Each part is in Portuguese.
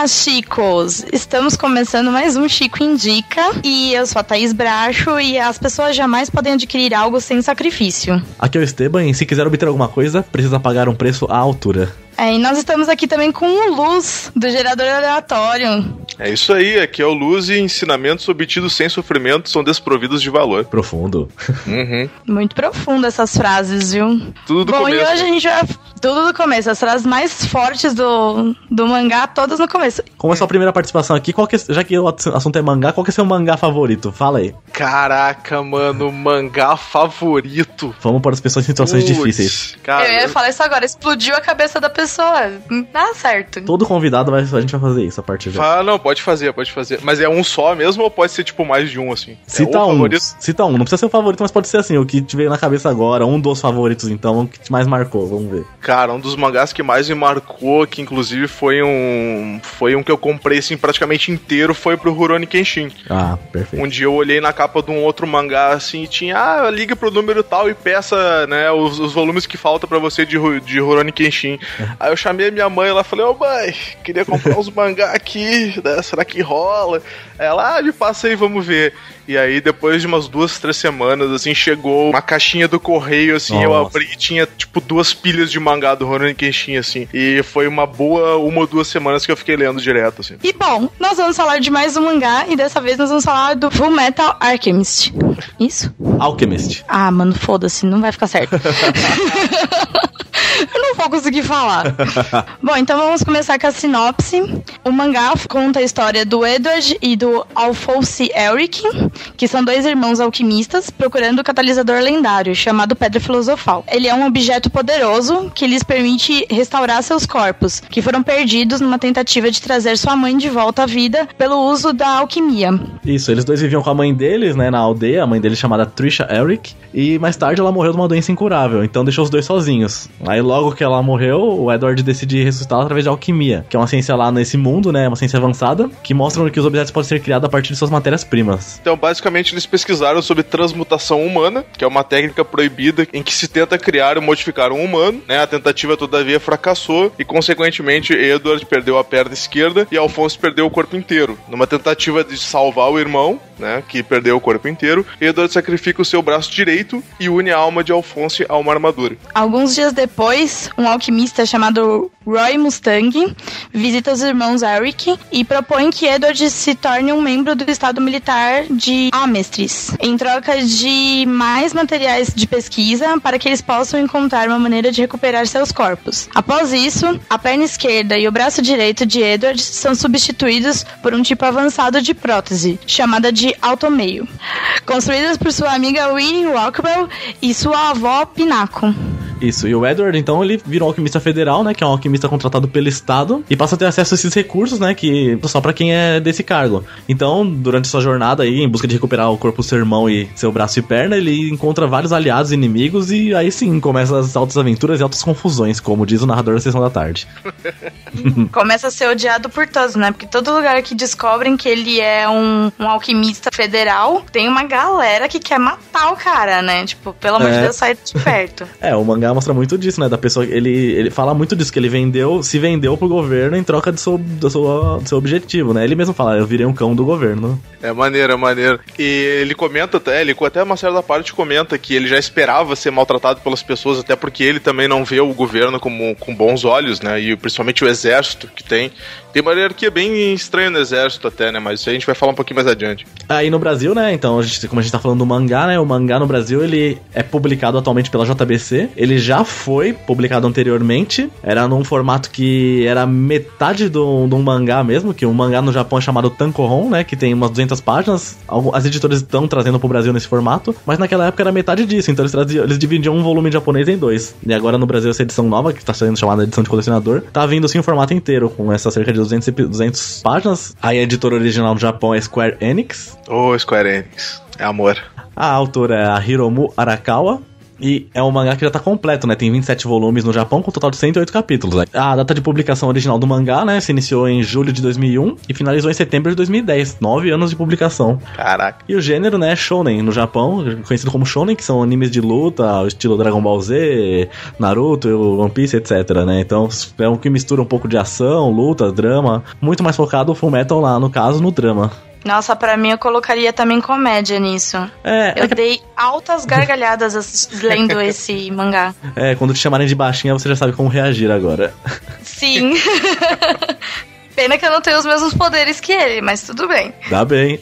Olá, chicos! Estamos começando mais um Chico Indica e eu sou a Thaís Bracho e as pessoas jamais podem adquirir algo sem sacrifício. Aqui é o Esteban e se quiser obter alguma coisa, precisa pagar um preço à altura. É, e nós estamos aqui também com o Luz, do gerador aleatório. É isso aí, aqui é o Luz e ensinamentos obtidos sem sofrimento são desprovidos de valor. Profundo. Uhum. Muito profundo essas frases, viu? Tudo do Bom, começo. e hoje a gente vai. Tudo do começo, as frases mais fortes do, do mangá, todas no começo. Como é sua primeira participação aqui, qual que é- já que o assunto é mangá, qual que é seu mangá favorito? Fala aí. Caraca, mano, mangá favorito. Vamos para as pessoas em situações Putz, difíceis. Cara, eu ia falar isso agora, explodiu a cabeça da pessoa. Não dá certo. Todo convidado vai, a gente vai fazer isso a partir de. Fala, não, pode fazer, pode fazer. Mas é um só mesmo ou pode ser tipo mais de um assim? Cita é um. favorito. Cita um. Não precisa ser o favorito, mas pode ser assim, o que te veio na cabeça agora, um dos favoritos, então, o que te mais marcou. Vamos ver. Cara, um dos mangás que mais me marcou, que inclusive foi um foi um que eu comprei assim praticamente inteiro, foi pro Rurouni Kenshin. Ah, perfeito. Um dia eu olhei na capa de um outro mangá assim e tinha, ah, liga pro número tal e peça, né, os, os volumes que falta pra você de, de Rurouni Kenshin. Aí eu chamei a minha mãe e ela falei, ô mãe, queria comprar uns mangá aqui, né, será que rola? Ela, ah, me passa aí, vamos ver. E aí, depois de umas duas, três semanas, assim, chegou uma caixinha do correio, assim, eu Nossa. abri e tinha, tipo, duas pilhas de mangá do Rurouni Kenshin, assim. E foi uma boa uma ou duas semanas que eu fiquei lendo direto, assim. E bom, nós vamos falar de mais um mangá e dessa vez nós vamos falar do Full Metal Alchemist. Isso? Alchemist. Ah, mano, foda-se, não vai ficar certo. Vou conseguir falar. Bom, então vamos começar com a sinopse. O mangá conta a história do Edward e do Alphonse Elric, que são dois irmãos alquimistas procurando o catalisador lendário, chamado Pedra Filosofal. Ele é um objeto poderoso que lhes permite restaurar seus corpos, que foram perdidos numa tentativa de trazer sua mãe de volta à vida pelo uso da alquimia. Isso, eles dois viviam com a mãe deles, né, na aldeia, a mãe deles chamada Trisha Eric, e mais tarde ela morreu de uma doença incurável, então deixou os dois sozinhos. Aí logo que ela morreu, o Edward decide ressuscitá-la através de alquimia, que é uma ciência lá nesse mundo, né, uma ciência avançada, que mostra que os objetos podem ser criados a partir de suas matérias-primas. Então, basicamente, eles pesquisaram sobre transmutação humana, que é uma técnica proibida em que se tenta criar e modificar um humano, né? A tentativa, todavia, fracassou e, consequentemente, Edward perdeu a perna esquerda e Alphonse perdeu o corpo inteiro. Numa tentativa de salvar o irmão, né? Que perdeu o corpo inteiro, Edward sacrifica o seu braço direito e une a alma de Alphonse a uma armadura. Alguns dias depois, um alquimista chamado Roy Mustang visita os irmãos Eric e propõe que Edward se torne um membro do estado militar de Amestris, em troca de mais materiais de pesquisa para que eles possam encontrar uma maneira de recuperar seus corpos. Após isso, a perna esquerda e o braço direito de Edward são substituídos por um tipo avançado de prótese, chamada de automeio, construídas por sua amiga Winnie Rockwell e sua avó Pinaco. Isso, e o Edward, então, ele virou um alquimista federal, né, que é um alquimista contratado pelo Estado, e passa a ter acesso a esses recursos, né, que só pra quem é desse cargo. Então, durante sua jornada aí, em busca de recuperar o corpo do seu irmão e seu braço e perna, ele encontra vários aliados e inimigos, e aí sim, começa as altas aventuras e altas confusões, como diz o narrador da Sessão da Tarde. Começa a ser odiado por todos, né? Porque todo lugar que descobrem que ele é um, um alquimista federal, tem uma galera que quer matar o cara, né? Tipo, pelo amor de É. Deus, sai de perto. É, o mangá mostra muito disso, né, da pessoa, ele, ele fala muito disso, que ele vendeu, se vendeu pro governo em troca do seu, do seu, do seu objetivo, né, ele mesmo fala, eu virei um cão do governo. É maneiro, é maneiro. E ele comenta até, ele até uma certa parte comenta que ele já esperava ser maltratado pelas pessoas, até porque ele também não vê o governo como, com bons olhos, né? E principalmente o exército que tem. Tem uma hierarquia bem estranha no exército até, né? Mas isso a gente vai falar um pouquinho mais adiante. Aí no Brasil, né, então, a gente- como a gente tá falando do mangá, né, o mangá no Brasil, ele é publicado atualmente pela JBC, ele já foi publicado anteriormente. Era num formato que era metade do, do mangá mesmo, que um mangá no Japão é chamado Tankohon, né? Que tem umas 200 páginas. As editoras estão trazendo pro Brasil nesse formato, mas naquela época era metade disso, então eles, traziam, eles dividiam um volume japonês em dois. E agora no Brasil essa edição nova, que está sendo chamada edição de colecionador, tá vindo sim o formato inteiro, com essa cerca de 200, 200 páginas. Aí a editora original no Japão é Square Enix. Ô, oh, Square Enix. É amor. A autora é a Hiromu Arakawa. E é um mangá que já tá completo, né? Tem 27 volumes no Japão, com um total de 108 capítulos. Né? A data de publicação original do mangá, né? Se iniciou em julho de 2001 e finalizou em setembro de 2010. Nove anos de publicação. Caraca. E o gênero, né? Shonen no Japão, conhecido como Shonen, que são animes de luta, estilo Dragon Ball Z, Naruto, One Piece, etc, né? Então é um que mistura um pouco de ação, luta, drama. Muito mais focado o Full Metal lá, no caso, no drama. Nossa, para mim eu colocaria também comédia nisso. É, eu é dei altas gargalhadas lendo esse mangá. É, quando te chamarem de baixinha, você já sabe como reagir agora. Sim. Pena que eu não tenho os mesmos poderes que ele, mas tudo bem. Dá bem.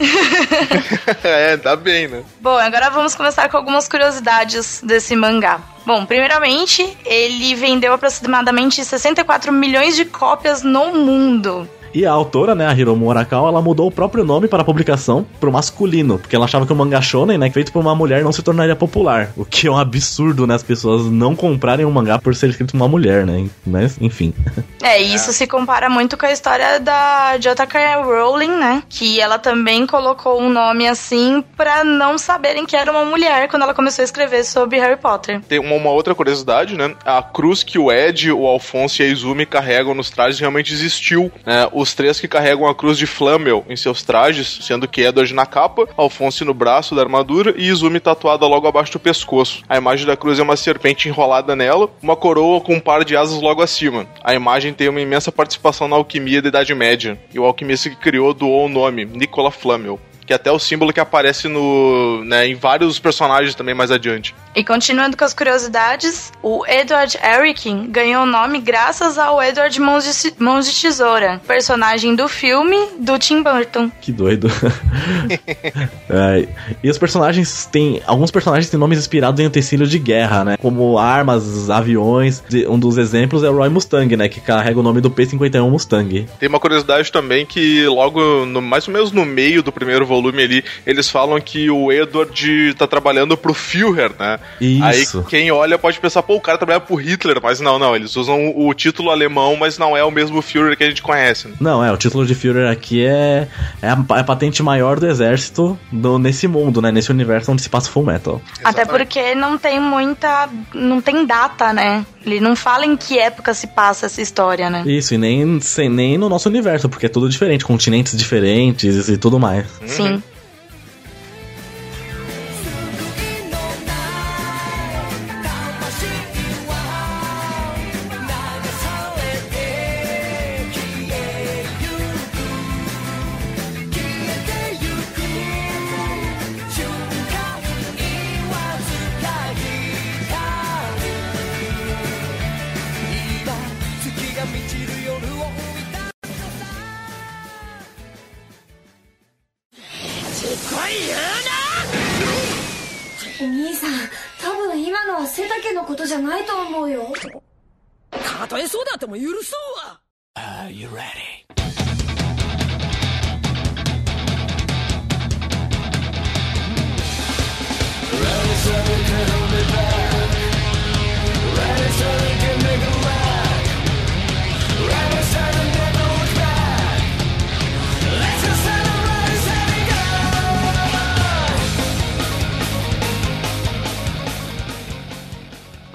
é, tá bem, né? Bom, agora vamos começar com algumas curiosidades desse mangá. Bom, primeiramente, ele vendeu aproximadamente 64 milhões de cópias no mundo. E a autora, né, a Hiromu Arakawa, ela mudou o próprio nome para a publicação pro masculino, porque ela achava que o mangá shonen, né, feito por uma mulher não se tornaria popular, o que é um absurdo, né, as pessoas não comprarem um mangá por ser escrito por uma mulher, né, mas enfim. É, isso se compara muito com a história da J.K. Rowling, né, que ela também colocou um nome assim para não saberem que era uma mulher quando ela começou a escrever sobre Harry Potter. Tem uma, uma outra curiosidade, né, a cruz que o Ed, o Alfonso e a Izumi carregam nos trajes realmente existiu, né, os três que carregam a cruz de Flamel em seus trajes, sendo que Edward na capa, Alphonse no braço da armadura e Izumi tatuada logo abaixo do pescoço. A imagem da cruz é uma serpente enrolada nela, uma coroa com um par de asas logo acima. A imagem tem uma imensa participação na alquimia da Idade Média, e o alquimista que criou doou o nome, Nicola Flamel que é até o símbolo que aparece no, né, em vários personagens também mais adiante. E continuando com as curiosidades, o Edward Erikin ganhou o nome graças ao Edward Mãos de, Mãos de Tesoura, personagem do filme do Tim Burton. Que doido. é, e os personagens têm. Alguns personagens têm nomes inspirados em utensílios de guerra, né? Como armas, aviões. Um dos exemplos é o Roy Mustang, né? Que carrega o nome do P-51 Mustang. Tem uma curiosidade também que logo, no, mais ou menos no meio do primeiro volume ali, eles falam que o Edward tá trabalhando pro Führer, né? Isso. Aí quem olha pode pensar, pô, o cara trabalha pro Hitler, mas não, não, eles usam o título alemão, mas não é o mesmo Führer que a gente conhece. Né? Não, é, o título de Führer aqui é, é, a, é a patente maior do exército do, nesse mundo, né? Nesse universo onde se passa Full Metal. Exatamente. Até porque não tem muita. não tem data, né? Ele não fala em que época se passa essa história, né? Isso, e nem, sem, nem no nosso universo, porque é tudo diferente, continentes diferentes e tudo mais. Sim.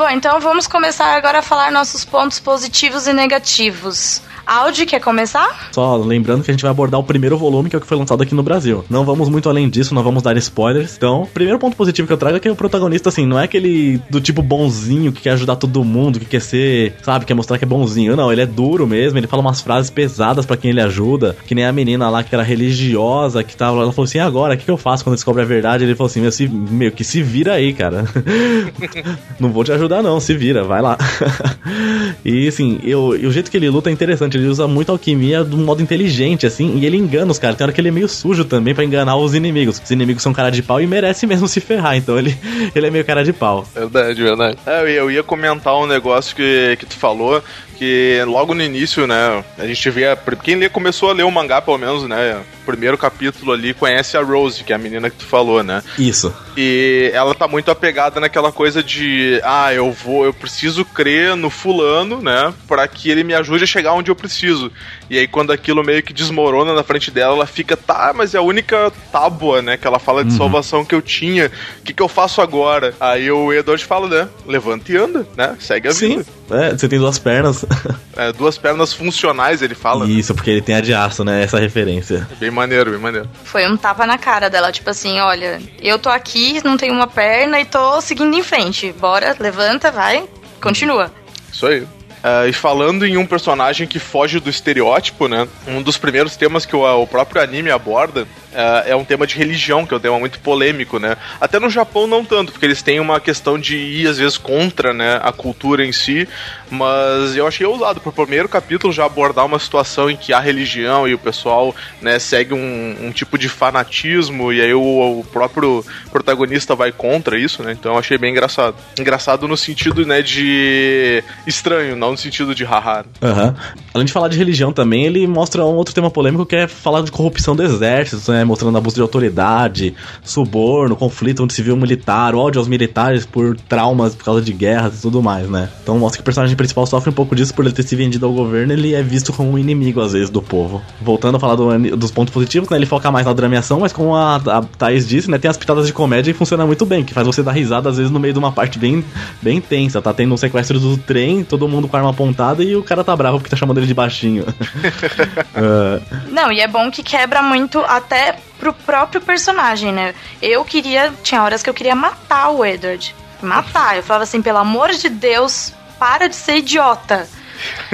Bom, então vamos começar agora a falar nossos pontos positivos e negativos. Audi, quer começar? Só lembrando que a gente vai abordar o primeiro volume, que é o que foi lançado aqui no Brasil. Não vamos muito além disso, não vamos dar spoilers. Então, primeiro ponto positivo que eu trago é que o protagonista, assim, não é aquele do tipo bonzinho que quer ajudar todo mundo, que quer ser, sabe, quer mostrar que é bonzinho. Não, ele é duro mesmo, ele fala umas frases pesadas para quem ele ajuda. Que nem a menina lá que era religiosa, que tava. Ela falou assim: agora, o que, que eu faço quando descobre a verdade? Ele falou assim: meu, se, meu que se vira aí, cara. não vou te ajudar, não, se vira, vai lá. e assim, eu, e o jeito que ele luta é interessante ele usa muito alquimia de um modo inteligente, assim, e ele engana os caras. Tem hora que ele é meio sujo também para enganar os inimigos. Os inimigos são cara de pau e merece mesmo se ferrar, então ele, ele é meio cara de pau. Verdade, verdade. É, eu ia comentar um negócio que, que tu falou, que logo no início, né, a gente vê. Quem lê, começou a ler o mangá, pelo menos, né? Primeiro capítulo ali, conhece a Rose, que é a menina que tu falou, né? Isso. E ela tá muito apegada naquela coisa de, ah, eu vou, eu preciso crer no fulano, né? Pra que ele me ajude a chegar onde eu preciso. E aí, quando aquilo meio que desmorona na frente dela, ela fica, tá, mas é a única tábua, né? Que ela fala de uhum. salvação que eu tinha. O que, que eu faço agora? Aí o Edward fala, né? Levanta e anda, né? Segue a Sim. vida. É, você tem duas pernas. É, duas pernas funcionais, ele fala. Né? Isso, né? porque ele tem a de aço, né? Essa referência. Bem maneiro, bem maneiro. Foi um tapa na cara dela, tipo assim, olha, eu tô aqui, não tenho uma perna e tô seguindo em frente. Bora, levanta, vai, continua. Isso aí. Uh, e falando em um personagem que foge do estereótipo, né? Um dos primeiros temas que o, o próprio anime aborda é um tema de religião, que é um tema muito polêmico, né? Até no Japão não tanto, porque eles têm uma questão de ir às vezes contra, né, a cultura em si, mas eu achei ousado pro primeiro capítulo já abordar uma situação em que há religião e o pessoal, né, segue um, um tipo de fanatismo e aí o, o, próprio protagonista vai contra isso, né? Então eu achei bem engraçado. Engraçado no sentido, né, de estranho, não no sentido de haha. Uhum. Além de falar de religião também, ele mostra um outro tema polêmico que é falar de corrupção do exército, né? Mostrando abuso de autoridade, suborno, conflito entre civil e militar, ódio aos militares por traumas por causa de guerras e tudo mais, né? Então mostra que o personagem principal sofre um pouco disso por ele ter se vendido ao governo, ele é visto como um inimigo, às vezes, do povo. Voltando a falar do, dos pontos positivos, né? Ele foca mais na drameação, mas como a, a Thaís disse, né? Tem as pitadas de comédia e funciona muito bem, que faz você dar risada, às vezes, no meio de uma parte bem, bem tensa. Tá tendo um sequestro do trem, todo mundo com a arma apontada e o cara tá bravo porque tá chamando ele de baixinho. uh... Não, e é bom que quebra muito até pro próprio personagem, né? Eu queria. Tinha horas que eu queria matar o Edward. Matar. Eu falava assim, pelo amor de Deus, para de ser idiota.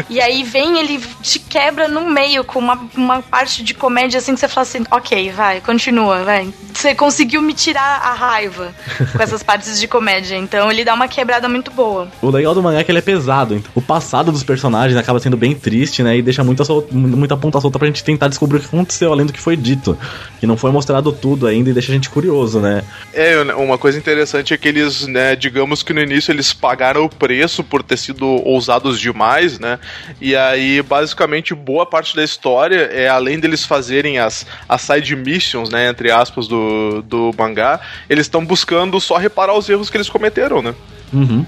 E aí vem, ele te quebra no meio com uma, uma parte de comédia assim que você fala assim, ok, vai, continua, vai. Você conseguiu me tirar a raiva com essas partes de comédia. Então ele dá uma quebrada muito boa. O legal do mangá é que ele é pesado. Então, o passado dos personagens acaba sendo bem triste, né? E deixa muita, muita ponta solta pra gente tentar descobrir o que aconteceu além do que foi dito. Que não foi mostrado tudo ainda e deixa a gente curioso, né? É, uma coisa interessante é que eles, né, digamos que no início eles pagaram o preço por ter sido ousados demais, né? E aí, basicamente, boa parte da história é além deles fazerem as, as side missions, né, entre aspas, do, do mangá, eles estão buscando só reparar os erros que eles cometeram, né? Uhum.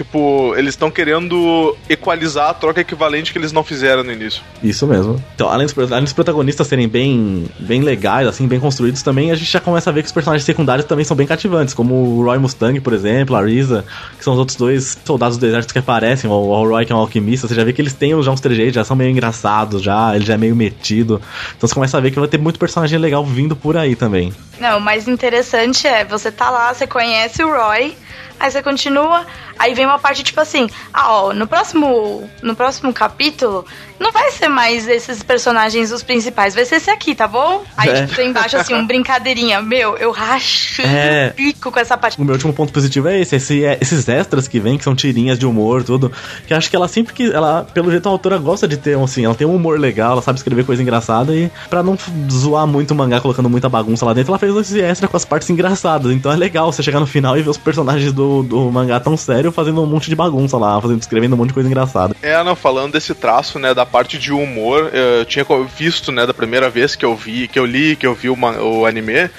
Tipo, eles estão querendo equalizar a troca equivalente que eles não fizeram no início. Isso mesmo. Então, além dos, além dos protagonistas serem bem, bem legais, assim, bem construídos também, a gente já começa a ver que os personagens secundários também são bem cativantes, como o Roy Mustang, por exemplo, a Risa, que são os outros dois soldados do exército que aparecem, o, o Roy que é um alquimista, você já vê que eles têm já uns trejeitos, já são meio engraçados já, ele já é meio metido. Então você começa a ver que vai ter muito personagem legal vindo por aí também. Não, o mais interessante é, você tá lá, você conhece o Roy, aí você continua, aí vem uma parte tipo assim, ah, ó, no próximo, no próximo capítulo, não vai ser mais esses personagens os principais, vai ser esse aqui, tá bom? Aí, é. tipo, tem embaixo, assim, um brincadeirinha. Meu, eu racho é. o pico com essa parte. O meu último ponto positivo é esse, esse é, esses extras que vem, que são tirinhas de humor, tudo. Que acho que ela sempre que. Ela, pelo jeito, a autora gosta de ter, assim, ela tem um humor legal, ela sabe escrever coisa engraçada e pra não zoar muito o mangá colocando muita bagunça lá dentro, ela fez esse extra com as partes engraçadas. Então é legal você chegar no final e ver os personagens do, do mangá tão sério fazendo um monte de bagunça lá, fazendo, escrevendo um monte de coisa engraçada. É, não, falando desse traço, né, da parte de humor, eu tinha visto, né, da primeira vez que eu vi, que eu li, que eu vi o anime,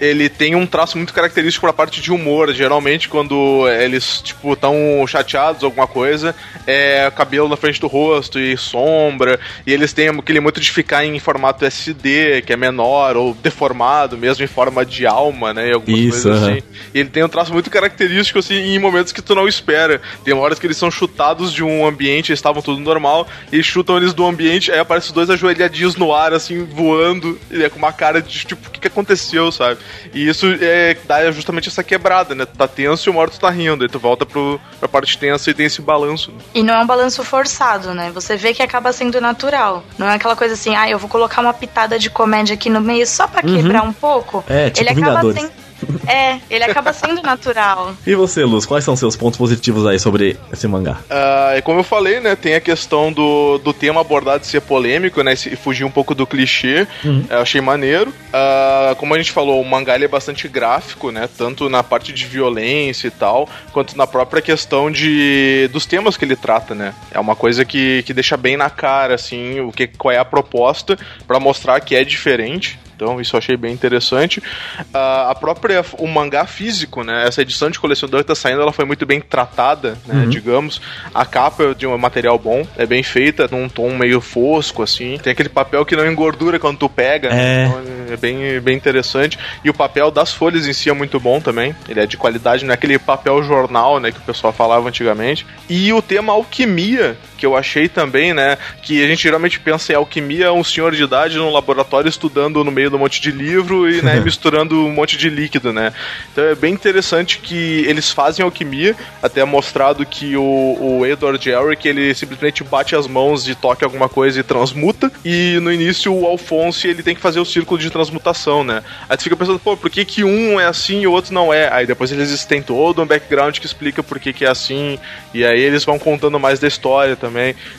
ele tem um traço muito característico para a parte de humor. Geralmente, quando eles, tipo, estão chateados alguma coisa, é cabelo na frente do rosto e sombra. E eles têm aquele muito de ficar em formato SD, que é menor, ou deformado mesmo, em forma de alma, né? E algumas Isso, coisas assim. E ele tem um traço muito característico, assim, em momentos que tu não espera. Tem horas que eles são chutados de um ambiente, eles estavam tudo normal, e chutam eles do ambiente, aí aparecem os dois ajoelhadinhos no ar, assim, voando, e é com uma cara de, tipo, o que, que aconteceu, sabe? E isso é, dá justamente essa quebrada, né? Tu tá tenso e o morto tá rindo. Aí tu volta pro, pra parte tensa e tem esse balanço. Né? E não é um balanço forçado, né? Você vê que acaba sendo natural. Não é aquela coisa assim, ah, eu vou colocar uma pitada de comédia aqui no meio só pra uhum. quebrar um pouco. É, tipo Ele acaba sendo É, ele acaba sendo natural. E você, Luz, quais são seus pontos positivos aí sobre esse mangá? Uh, como eu falei, né, tem a questão do, do tema abordado ser polêmico, né, e fugir um pouco do clichê. Uhum. Eu achei maneiro. Uh, como a gente falou, o mangá é bastante gráfico, né, tanto na parte de violência e tal, quanto na própria questão de dos temas que ele trata, né. É uma coisa que, que deixa bem na cara, assim, o que, qual é a proposta para mostrar que é diferente. Então, isso eu achei bem interessante. Uh, a própria, o mangá físico, né? Essa edição de colecionador que tá saindo, ela foi muito bem tratada, né? Uhum. Digamos. A capa é de um material bom, é bem feita, num tom meio fosco, assim. Tem aquele papel que não engordura quando tu pega, né? é, então, é bem, bem interessante. E o papel das folhas em si é muito bom também. Ele é de qualidade, não é aquele papel jornal, né? Que o pessoal falava antigamente. E o tema alquimia, que eu achei também, né? Que a gente geralmente pensa em alquimia, um senhor de idade num laboratório estudando no meio de um monte de livro e né, misturando um monte de líquido, né? Então é bem interessante que eles fazem alquimia, até é mostrado que o, o Edward Elric, ele simplesmente bate as mãos e toca alguma coisa e transmuta, e no início o Alphonse, ele tem que fazer o círculo de transmutação, né? Aí tu fica pensando, pô, por que que um é assim e o outro não é? Aí depois eles têm todo um background que explica por que que é assim, e aí eles vão contando mais da história também.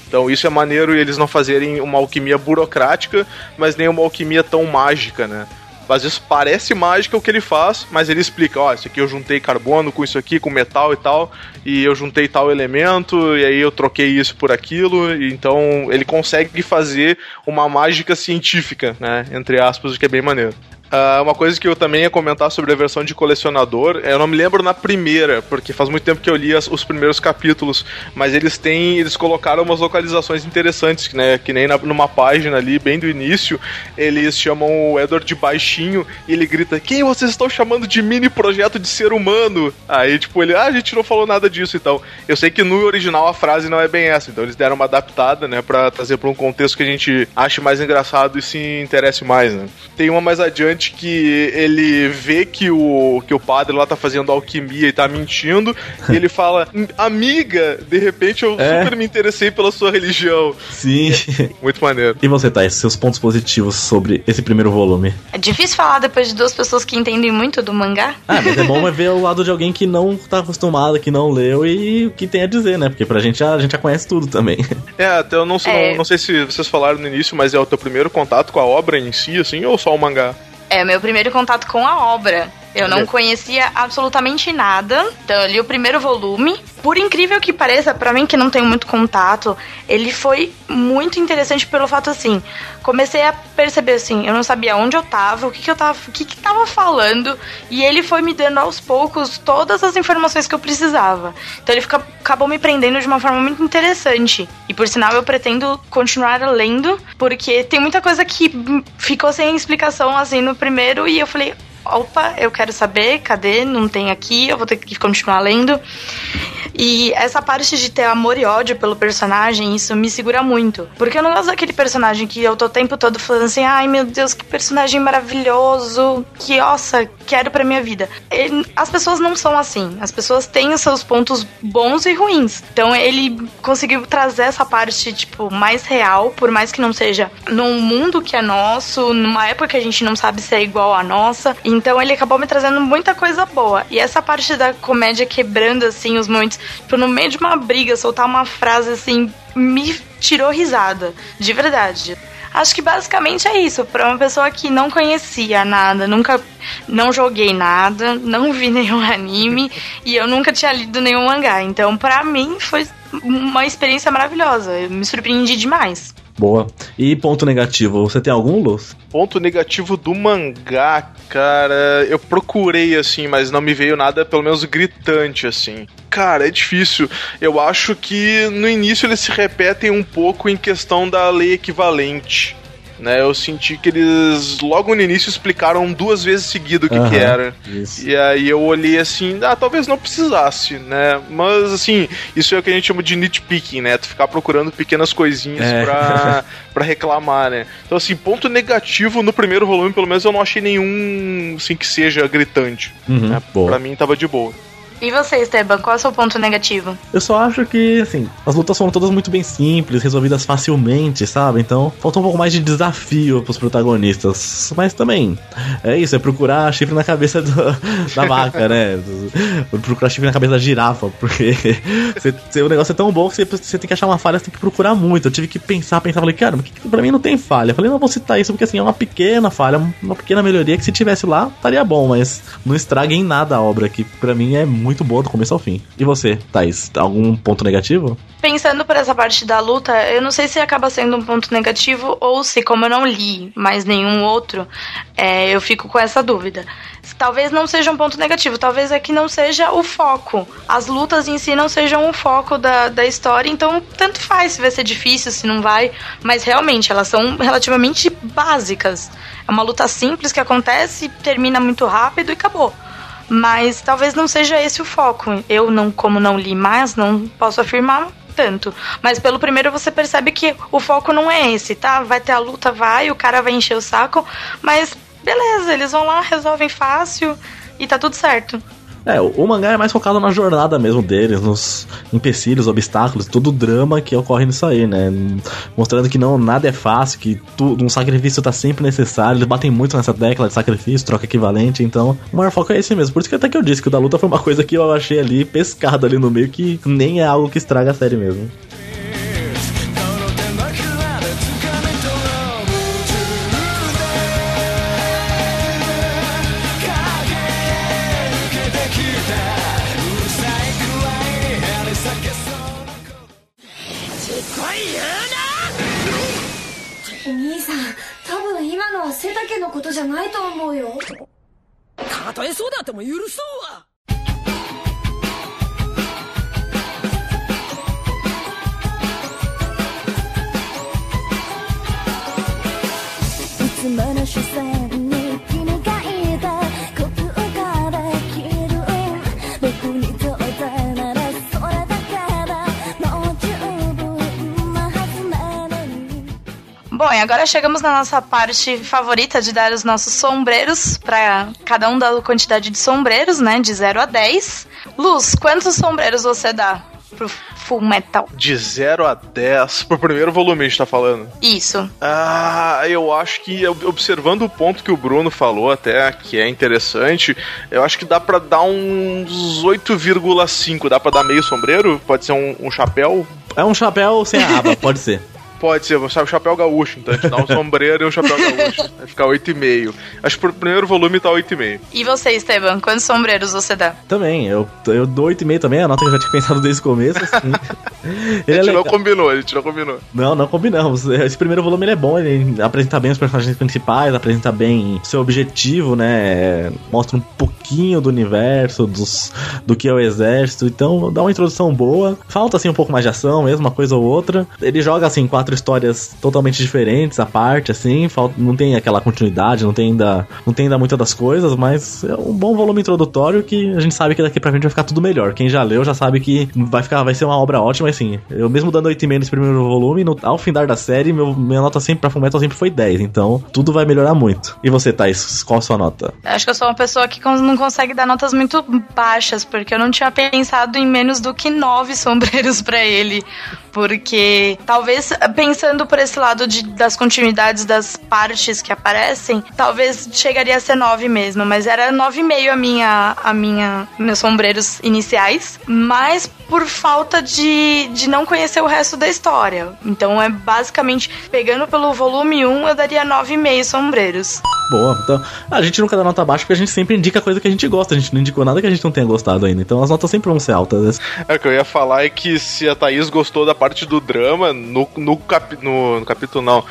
Então isso é maneiro e eles não fazerem uma alquimia burocrática, mas nem uma alquimia tão mágica, né? Às vezes parece mágica o que ele faz, mas ele explica, ó, oh, isso aqui eu juntei carbono com isso aqui, com metal e tal, e eu juntei tal elemento, e aí eu troquei isso por aquilo, então ele consegue fazer uma mágica científica, né, entre aspas, o que é bem maneiro. Uh, uma coisa que eu também ia comentar sobre a versão de colecionador, eu não me lembro na primeira, porque faz muito tempo que eu li as, os primeiros capítulos, mas eles têm, eles colocaram umas localizações interessantes, né, que nem na, numa página ali, bem do início, eles chamam o Edward de baixinho e ele grita, quem vocês estão chamando de mini projeto de ser humano? Aí, tipo, ele, ah, a gente não falou nada disso, então. Eu sei que no original a frase não é bem essa, então eles deram uma adaptada, né, pra trazer pra um contexto que a gente ache mais engraçado e se interesse mais, né. Tem uma mais adiante que ele vê que o, que o padre lá tá fazendo alquimia e tá mentindo, e ele fala, amiga, de repente eu é. super me interessei pela sua religião. Sim. É, muito maneiro. E você, Thais, seus pontos positivos sobre esse primeiro volume? É difícil falar depois de duas pessoas que entendem muito do mangá. Ah, mas é bom ver o lado de alguém que não tá acostumado, que não leu e o que tem a dizer, né? Porque pra gente, a gente já conhece tudo também. É, até eu não sei, é. não, não sei se vocês falaram no início, mas é o teu primeiro contato com a obra em si, assim, ou só o mangá? É meu primeiro contato com a obra. Eu não conhecia absolutamente nada. Então eu li o primeiro volume. Por incrível que pareça, para mim que não tenho muito contato, ele foi muito interessante pelo fato assim, comecei a perceber assim, eu não sabia onde eu tava, o que que eu tava, o que que tava falando, e ele foi me dando aos poucos todas as informações que eu precisava. Então ele fica, acabou me prendendo de uma forma muito interessante. E por sinal eu pretendo continuar lendo, porque tem muita coisa que ficou sem explicação assim no primeiro e eu falei, opa, eu quero saber, cadê? Não tem aqui, eu vou ter que continuar lendo. E essa parte de ter amor e ódio pelo personagem, isso me segura muito. Porque eu não gosto daquele personagem que eu tô o tempo todo falando assim, ai meu Deus, que personagem maravilhoso, que, nossa, quero pra minha vida. Ele, as pessoas não são assim. As pessoas têm os seus pontos bons e ruins. Então ele conseguiu trazer essa parte, tipo, mais real, por mais que não seja num mundo que é nosso, numa época que a gente não sabe se é igual a nossa. Então ele acabou me trazendo muita coisa boa. E essa parte da comédia quebrando, assim, os momentos Tipo, no meio de uma briga, soltar uma frase assim, me tirou risada. De verdade. Acho que basicamente é isso. Para uma pessoa que não conhecia nada, nunca não joguei nada, não vi nenhum anime e eu nunca tinha lido nenhum mangá. Então, para mim foi uma experiência maravilhosa. Eu me surpreendi demais. Boa. E ponto negativo, você tem algum, Luz? Ponto negativo do mangá, cara, eu procurei assim, mas não me veio nada, pelo menos gritante assim. Cara, é difícil. Eu acho que no início eles se repetem um pouco em questão da lei equivalente né? Eu senti que eles logo no início explicaram duas vezes seguido o que, uhum, que era. Isso. E aí eu olhei assim, ah, talvez não precisasse, né? Mas assim, isso é o que a gente chama de nitpicking, né? Tu ficar procurando pequenas coisinhas é. pra, pra reclamar, né? Então assim, ponto negativo no primeiro volume, pelo menos eu não achei nenhum assim que seja gritante. Uhum, né? Pra mim tava de boa. E você, Esteban, qual é o seu ponto negativo? Eu só acho que, assim, as lutas foram todas muito bem simples, resolvidas facilmente, sabe? Então, falta um pouco mais de desafio pros protagonistas. Mas também, é isso, é procurar chifre na cabeça do, da vaca, né? procurar chifre na cabeça da girafa, porque o negócio é tão bom que você, você tem que achar uma falha, você tem que procurar muito. Eu tive que pensar, pensar, falei, cara, pra mim não tem falha. Eu falei, não vou citar isso porque, assim, é uma pequena falha, uma pequena melhoria que se tivesse lá, estaria bom, mas não estrague em nada a obra, que pra mim é muito boa do começo ao fim. E você, Thaís, algum ponto negativo? Pensando por essa parte da luta, eu não sei se acaba sendo um ponto negativo ou se, como eu não li mais nenhum outro, é, eu fico com essa dúvida. Talvez não seja um ponto negativo, talvez é que não seja o foco. As lutas em si não sejam o foco da, da história, então tanto faz se vai ser difícil, se não vai, mas realmente elas são relativamente básicas. É uma luta simples que acontece, termina muito rápido e acabou. Mas talvez não seja esse o foco. Eu não, como não li mais, não posso afirmar tanto. Mas pelo primeiro você percebe que o foco não é esse, tá? Vai ter a luta, vai, o cara vai encher o saco, mas beleza, eles vão lá, resolvem fácil e tá tudo certo. É, o, mangá é mais focado na jornada mesmo deles, nos empecilhos, obstáculos, todo o drama que ocorre nisso aí, né? Mostrando que não nada é fácil, que tudo, um sacrifício tá sempre necessário. Eles batem muito nessa tecla de sacrifício, troca equivalente, então o maior foco é esse mesmo. Por isso que até que eu disse que o da luta foi uma coisa que eu achei ali pescado ali no meio, que nem é algo que estraga a série mesmo. うよ。たとえそうだっても許そうわ。いつもの視線 e agora chegamos na nossa parte favorita de dar os nossos sombreiros para cada um da quantidade de sombreiros, né? De 0 a 10. Luz, quantos sombreiros você dá pro Full Metal? De 0 a 10 pro primeiro volume a gente tá falando. Isso. Ah, eu acho que observando o ponto que o Bruno falou até, que é interessante, eu acho que dá para dar uns 8,5. Dá para dar meio sombreiro? Pode ser um, um chapéu? É um chapéu sem a aba, pode ser. Pode ser, você sabe o chapéu gaúcho, então a gente dá um sombreiro e um chapéu gaúcho. Vai ficar 8,5. Acho que pro primeiro volume tá 8,5. E você, Esteban, quantos sombreiros você dá? Também, eu, eu dou 8,5 também, a nota que eu já tinha pensado desde o começo. Assim. ele a gente é não combinou, a gente não combinou. Não, não combinamos. Esse primeiro volume ele é bom, ele apresenta bem os personagens principais, apresenta bem seu objetivo, né? Mostra um pouquinho do universo, dos, do que é o exército, então dá uma introdução boa. Falta assim um pouco mais de ação, mesmo uma coisa ou outra. Ele joga assim quatro histórias totalmente diferentes à parte, assim, falta, não tem aquela continuidade, não tem ainda, não tem ainda muitas das coisas, mas é um bom volume introdutório que a gente sabe que daqui pra frente vai ficar tudo melhor. Quem já leu já sabe que vai ficar, vai ser uma obra ótima, assim. Eu mesmo dando 8,5 nesse primeiro volume, no, ao findar da série, meu, minha nota sempre pra Fullmetal sempre foi 10, então tudo vai melhorar muito. E você, Thais, qual a sua nota? Acho que eu sou uma pessoa que não consegue dar notas muito baixas, porque eu não tinha pensado em menos do que 9 sombreiros para ele. Porque talvez pensando por esse lado de, das continuidades das partes que aparecem, talvez chegaria a ser 9 mesmo, mas era 9,5 a minha, a minha, meus sombreiros iniciais, mas por falta de, de não conhecer o resto da história. Então é basicamente, pegando pelo volume 1, eu daria 9,5 sombreiros. Boa, então a gente nunca dá nota baixa porque a gente sempre indica coisa que a gente gosta, a gente não indicou nada que a gente não tenha gostado ainda, então as notas sempre vão ser altas. É, o que eu ia falar é que se a Thaís gostou da parte do drama, no, no, cap, no, no capítulo não,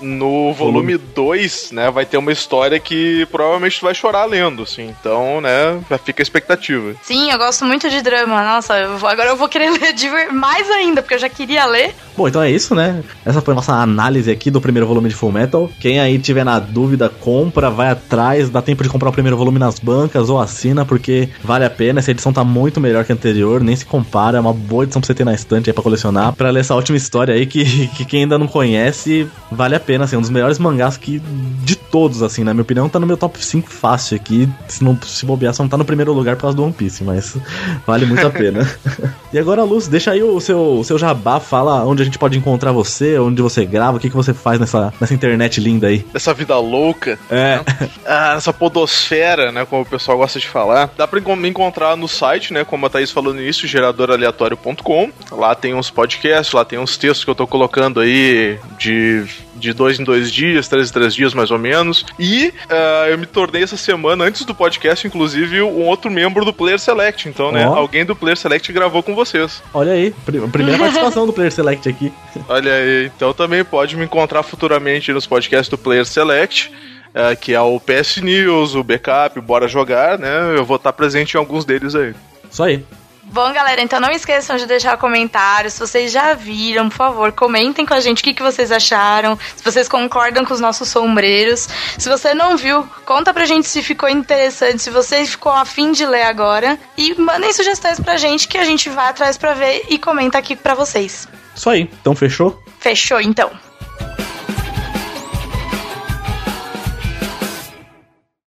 no volume 2, né, vai ter uma história que provavelmente tu vai chorar lendo, assim. Então, né, já fica a expectativa. Sim, eu gosto muito de drama. Nossa, eu vou, agora eu vou querer ler de mais ainda, porque eu já queria ler. Bom, então é isso, né? Essa foi a nossa análise aqui do primeiro volume de Full Metal. Quem aí tiver na dúvida, compra, vai atrás, dá tempo de comprar o primeiro volume nas bancas ou assina, porque vale a pena. Essa edição tá muito melhor que a anterior, nem se compara. É uma boa edição pra você ter na estante aí pra colecionar, pra ler essa ótima história aí que, que quem ainda não conhece, vale a pena, assim, um dos melhores mangás que de todos, assim, na minha opinião, tá no meu top 5 fácil aqui. Se, não, se bobear, só não tá no primeiro lugar por causa do One Piece, mas vale muito a pena. e agora, Luz, deixa aí o seu, o seu jabá, fala onde a gente pode encontrar você, onde você grava, o que, que você faz nessa, nessa internet linda aí. Dessa vida louca. É. Ah, nessa podosfera, né? Como o pessoal gosta de falar. Dá pra me encontrar no site, né? Como a Thaís falou no início, geradoraleatório.com. Lá tem uns podcasts, lá tem uns textos que eu tô colocando aí de de dois em dois dias, três em três dias mais ou menos. E uh, eu me tornei essa semana, antes do podcast, inclusive, um outro membro do Player Select. Então, né? Ó. Alguém do Player Select gravou com vocês. Olha aí, pri- primeira participação do Player Select aqui. Olha aí. Então também pode me encontrar futuramente nos podcasts do Player Select. uh, que é o PS News, o Backup, o Bora Jogar, né? Eu vou estar presente em alguns deles aí. Isso aí. Bom, galera, então não esqueçam de deixar comentários. Se vocês já viram, por favor, comentem com a gente o que, que vocês acharam. Se vocês concordam com os nossos sombreiros. Se você não viu, conta pra gente se ficou interessante, se você ficou afim de ler agora. E mandem sugestões pra gente que a gente vai atrás pra ver e comenta aqui pra vocês. Isso aí. Então fechou? Fechou, então.